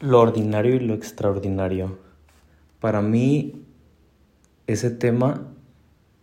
Lo ordinario y lo extraordinario. Para mí ese tema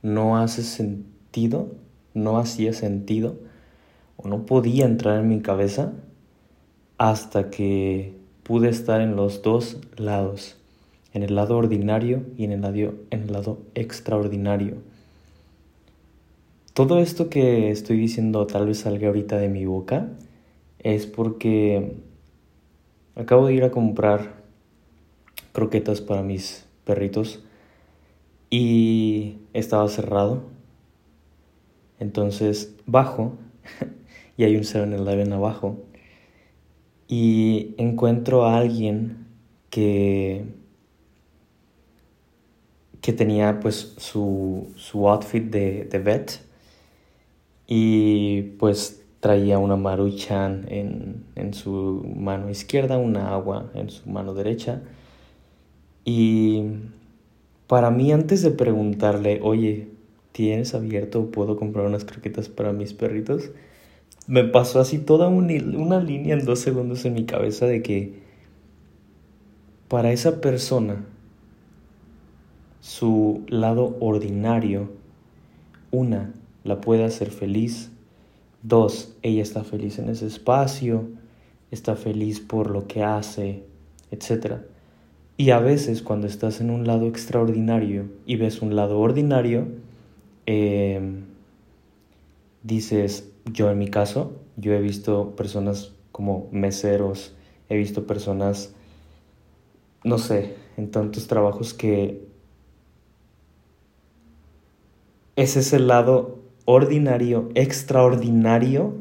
no hace sentido, no hacía sentido o no podía entrar en mi cabeza hasta que pude estar en los dos lados, en el lado ordinario y en el lado, en el lado extraordinario. Todo esto que estoy diciendo tal vez salga ahorita de mi boca es porque Acabo de ir a comprar croquetas para mis perritos y estaba cerrado. Entonces bajo y hay un 7-Eleven abajo y encuentro a alguien que que tenía pues su, su outfit de, de vet y pues traía una maruchan en, en su mano izquierda, una agua en su mano derecha. Y para mí, antes de preguntarle, oye, ¿tienes abierto? ¿Puedo comprar unas croquetas para mis perritos? Me pasó así toda una, una línea en dos segundos en mi cabeza de que para esa persona, su lado ordinario, una, la puede hacer feliz, Dos, ella está feliz en ese espacio, está feliz por lo que hace, etc. Y a veces cuando estás en un lado extraordinario y ves un lado ordinario, em, dices, yo en mi caso, yo he visto personas como meseros, he visto personas, no sé, en tantos trabajos que ese es el lado ordinario, extraordinario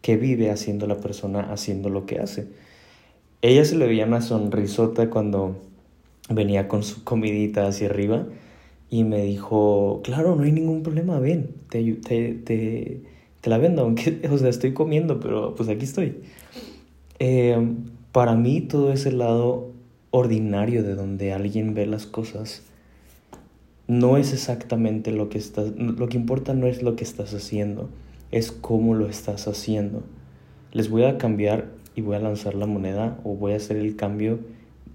que vive haciendo la persona, haciendo lo que hace. Ella se le veía una sonrisota cuando venía con su comidita hacia arriba y me dijo, claro, no hay ningún problema, ven, te, te, te, te la vendo, aunque, o sea, estoy comiendo, pero pues aquí estoy. Eh, para mí todo ese lado ordinario de donde alguien ve las cosas no es exactamente lo que estás, lo que importa no es lo que estás haciendo, es cómo lo estás haciendo. Les voy a cambiar y voy a lanzar la moneda o voy a hacer el cambio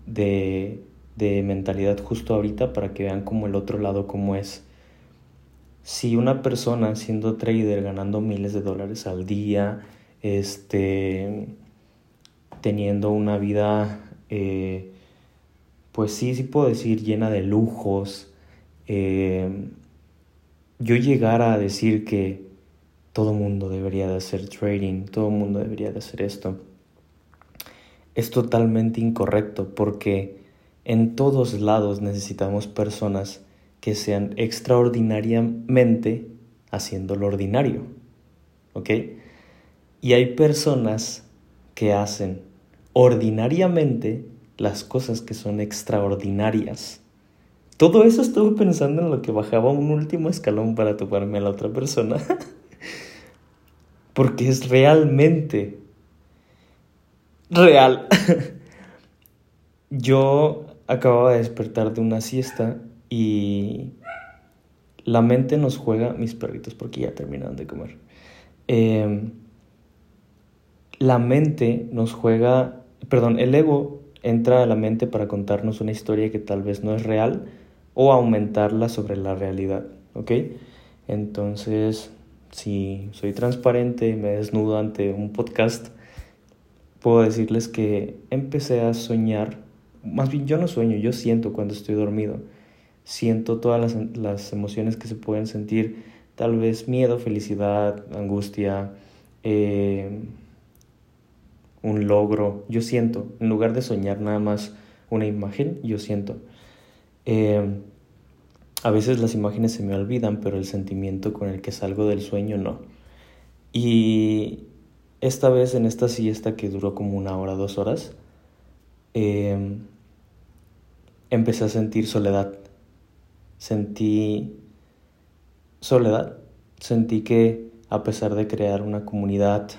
de, de mentalidad justo ahorita para que vean como el otro lado cómo es. Si una persona siendo trader ganando miles de dólares al día, este, teniendo una vida, eh, pues sí, sí puedo decir, llena de lujos, eh, yo llegara a decir que todo mundo debería de hacer trading, todo mundo debería de hacer esto, es totalmente incorrecto porque en todos lados necesitamos personas que sean extraordinariamente haciendo lo ordinario. ¿Ok? Y hay personas que hacen ordinariamente las cosas que son extraordinarias. Todo eso estuve pensando en lo que bajaba un último escalón para toparme a la otra persona. Porque es realmente real. Yo acababa de despertar de una siesta y la mente nos juega, mis perritos, porque ya terminaron de comer. Em, la mente nos juega, perdón, el ego entra a la mente para contarnos una historia que tal vez no es real, o aumentarla sobre la realidad, ¿ok? Entonces, si soy transparente y me desnudo ante un podcast, puedo decirles que empecé a soñar, más bien yo no sueño, yo siento cuando estoy dormido, siento todas las, las emociones que se pueden sentir, tal vez miedo, felicidad, angustia, eh, un logro, yo siento, en lugar de soñar nada más una imagen, yo siento. Eh, a veces las imágenes se me olvidan, pero el sentimiento con el que salgo del sueño no. Y esta vez en esta siesta que duró como una hora, dos horas, em, empecé a sentir soledad. Sentí soledad. Sentí que a pesar de crear una comunidad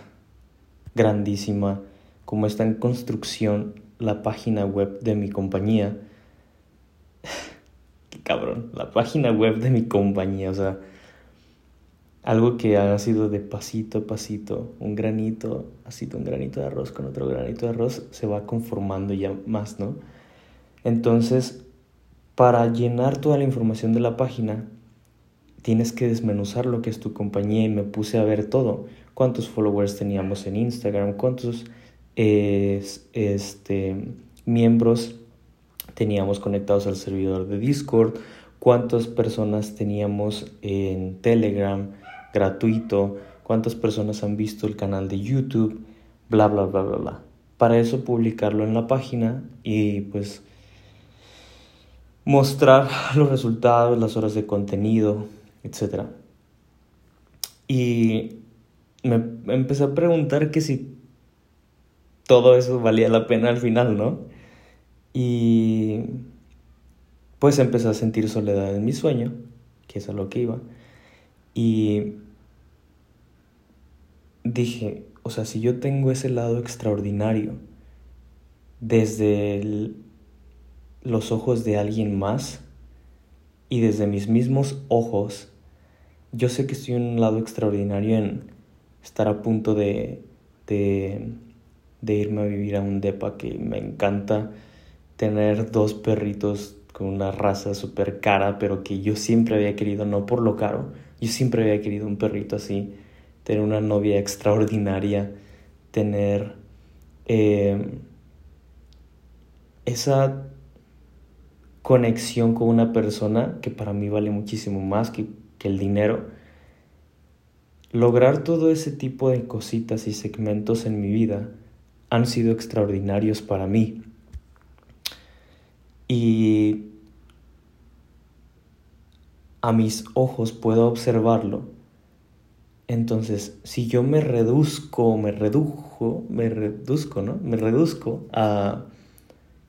grandísima, como está en construcción la página web de mi compañía, cabrón, la página web de mi compañía, o sea, algo que ha sido de pasito a pasito, un granito, así un granito de arroz con otro granito de arroz, se va conformando ya más, ¿no? Entonces, para llenar toda la información de la página, tienes que desmenuzar lo que es tu compañía y me puse a ver todo. Cuántos followers teníamos en Instagram, cuántos este, miembros teníamos conectados al servidor de Discord, cuántas personas teníamos en Telegram gratuito, cuántas personas han visto el canal de YouTube, bla, bla, bla, bla, bla. Para eso publicarlo en la página y pues mostrar los resultados, las horas de contenido, etc. Y me empecé a preguntar que si todo eso valía la pena al final, ¿no? Y pues empecé a sentir soledad en mi sueño, que es a lo que iba. Y dije, o sea, si yo tengo ese lado extraordinario desde los ojos de alguien más y desde mis mismos ojos, yo sé que estoy en un lado extraordinario en estar a punto de, de, de irme a vivir a un depa que me encanta tener dos perritos con una raza súper cara, pero que yo siempre había querido, no por lo caro, yo siempre había querido un perrito así, tener una novia extraordinaria, tener eh, esa conexión con una persona que para mí vale muchísimo más que, que el dinero. Lograr todo ese tipo de cositas y segmentos en mi vida han sido extraordinarios para mí. Y a mis ojos puedo observarlo. Entonces, si yo me reduzco, me redujo, me reduzco, ¿no? Me reduzco a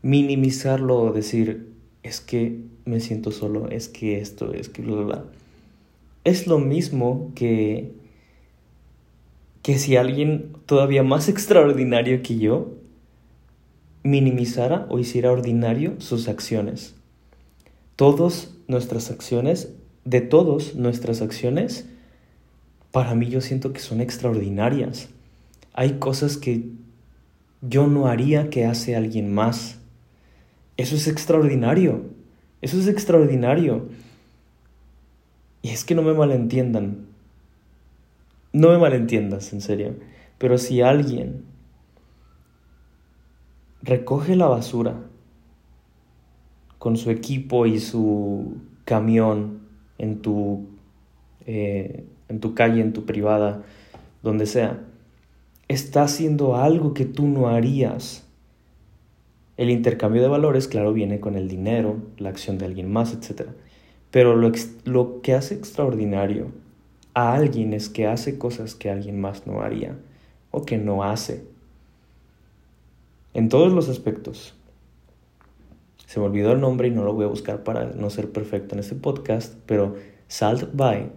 minimizarlo decir, es que me siento solo, es que esto, es que bla, bla, bla. Es lo mismo que, que si alguien todavía más extraordinario que yo minimizara o hiciera ordinario sus acciones. Todas nuestras acciones, de todas nuestras acciones, para mí yo siento que son extraordinarias. Hay cosas que yo no haría que hace alguien más. Eso es extraordinario. Eso es extraordinario. Y es que no me malentiendan. No me malentiendas, en serio. Pero si alguien recoge la basura con su equipo y su camión en tu, eh, en tu calle, en tu privada, donde sea, está haciendo algo que tú no harías. El intercambio de valores, claro, viene con el dinero, la acción de alguien más, etc. Pero lo, lo que hace extraordinario a alguien es que hace cosas que alguien más no haría o que no hace en todos los aspectos. Se me olvidó el nombre y no lo voy a buscar para no ser perfecto en este podcast, pero Salt Bay,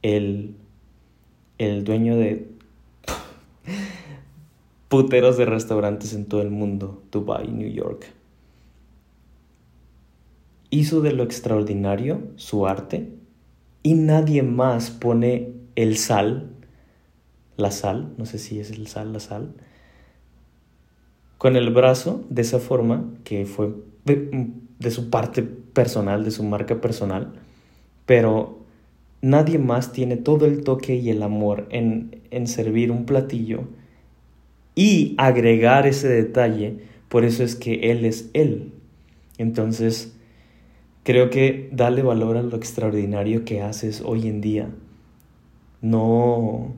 el, el dueño de puteros de restaurantes en todo el mundo, Dubai, New York, hizo de lo extraordinario su arte y nadie más pone el sal, la sal, no sé si es el sal, la sal, con el brazo de esa forma, que fue de, su parte personal, de su marca personal, pero nadie más tiene todo el toque y el amor en, en servir un platillo y agregar ese detalle, por eso es que Él es Él. Entonces, creo que dale valor a lo extraordinario que haces hoy en día. No,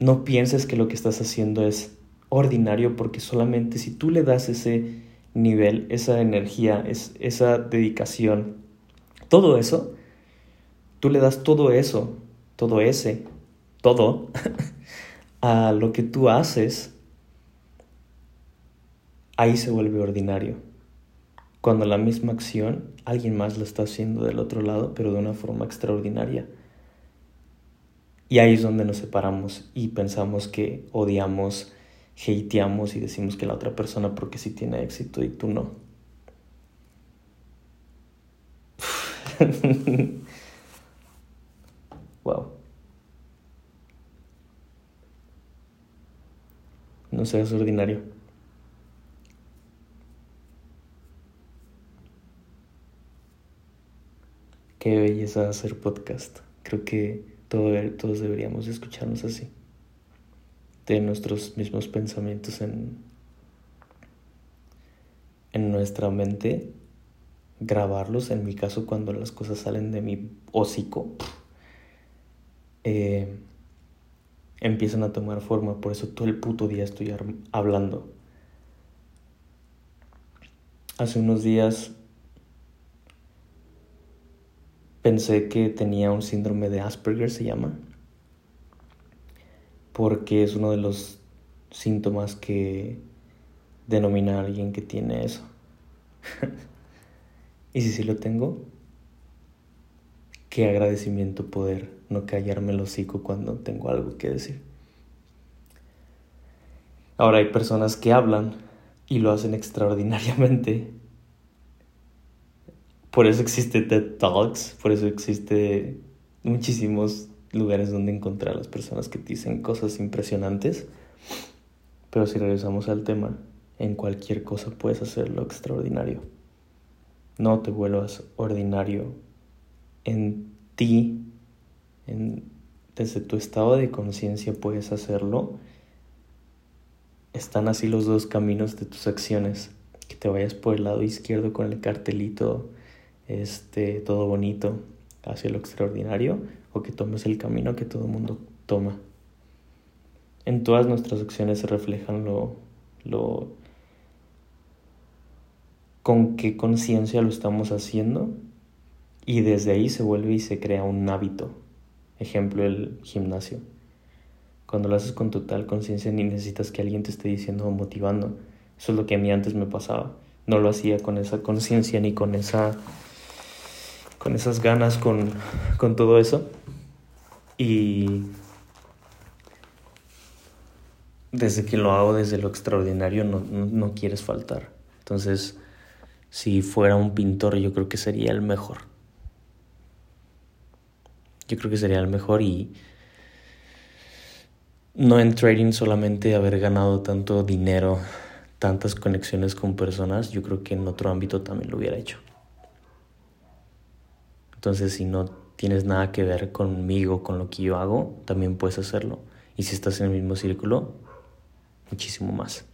no pienses que lo que estás haciendo es ordinario porque solamente si tú le das ese nivel, esa energía, es, esa dedicación, todo eso, tú le das todo eso, todo ese, todo, a lo que tú haces, ahí se vuelve ordinario. Cuando la misma acción alguien más lo está haciendo del otro lado, pero de una forma extraordinaria. Y ahí es donde nos separamos y pensamos que odiamos hateamos y decimos que la otra persona porque sí tiene éxito y tú no. wow. No seas ordinario. Qué belleza hacer podcast. Creo que todos deberíamos escucharnos así. De nuestros mismos pensamientos en, en nuestra mente, grabarlos. En mi caso, cuando las cosas salen de mi hocico, eh, empiezan a tomar forma. Por eso todo el puto día estoy hablando. Hace unos días pensé que tenía un síndrome de Asperger, se llama, porque es uno de los síntomas que denomina a alguien que tiene eso. y si sí lo tengo, qué agradecimiento poder no callarme el hocico cuando tengo algo que decir. Ahora hay personas que hablan y lo hacen extraordinariamente. Por eso existe TED Talks, por eso existe muchísimos lugares donde encontrar a las personas que dicen cosas impresionantes. Pero si regresamos al tema, en cualquier cosa puedes hacerlo extraordinario. No te vuelvas ordinario en ti, desde tu estado de conciencia puedes hacerlo. Están así los dos caminos de tus acciones. Que te vayas por el lado izquierdo con el cartelito, este, todo bonito, hacia lo extraordinario, o que tomes el camino que todo mundo toma. En todas nuestras acciones se reflejan lo, lo con qué conciencia lo estamos haciendo y desde ahí se vuelve y se crea un hábito. Ejemplo, el gimnasio. Cuando lo haces con total conciencia ni necesitas que alguien te esté diciendo o motivando. Eso es lo que a mí antes me pasaba. No lo hacía con esa conciencia ni con esa con esas ganas, con, con todo eso. Y desde que lo hago desde lo extraordinario no, no quieres faltar. Entonces, si fuera un pintor, yo creo que sería el mejor. Yo creo que sería el mejor y no en trading solamente haber ganado tanto dinero, tantas conexiones con personas, yo creo que en otro ámbito también lo hubiera hecho. Entonces, si no tienes nada que ver conmigo, con lo que yo hago, también puedes hacerlo. Y si estás en el mismo círculo, muchísimo más.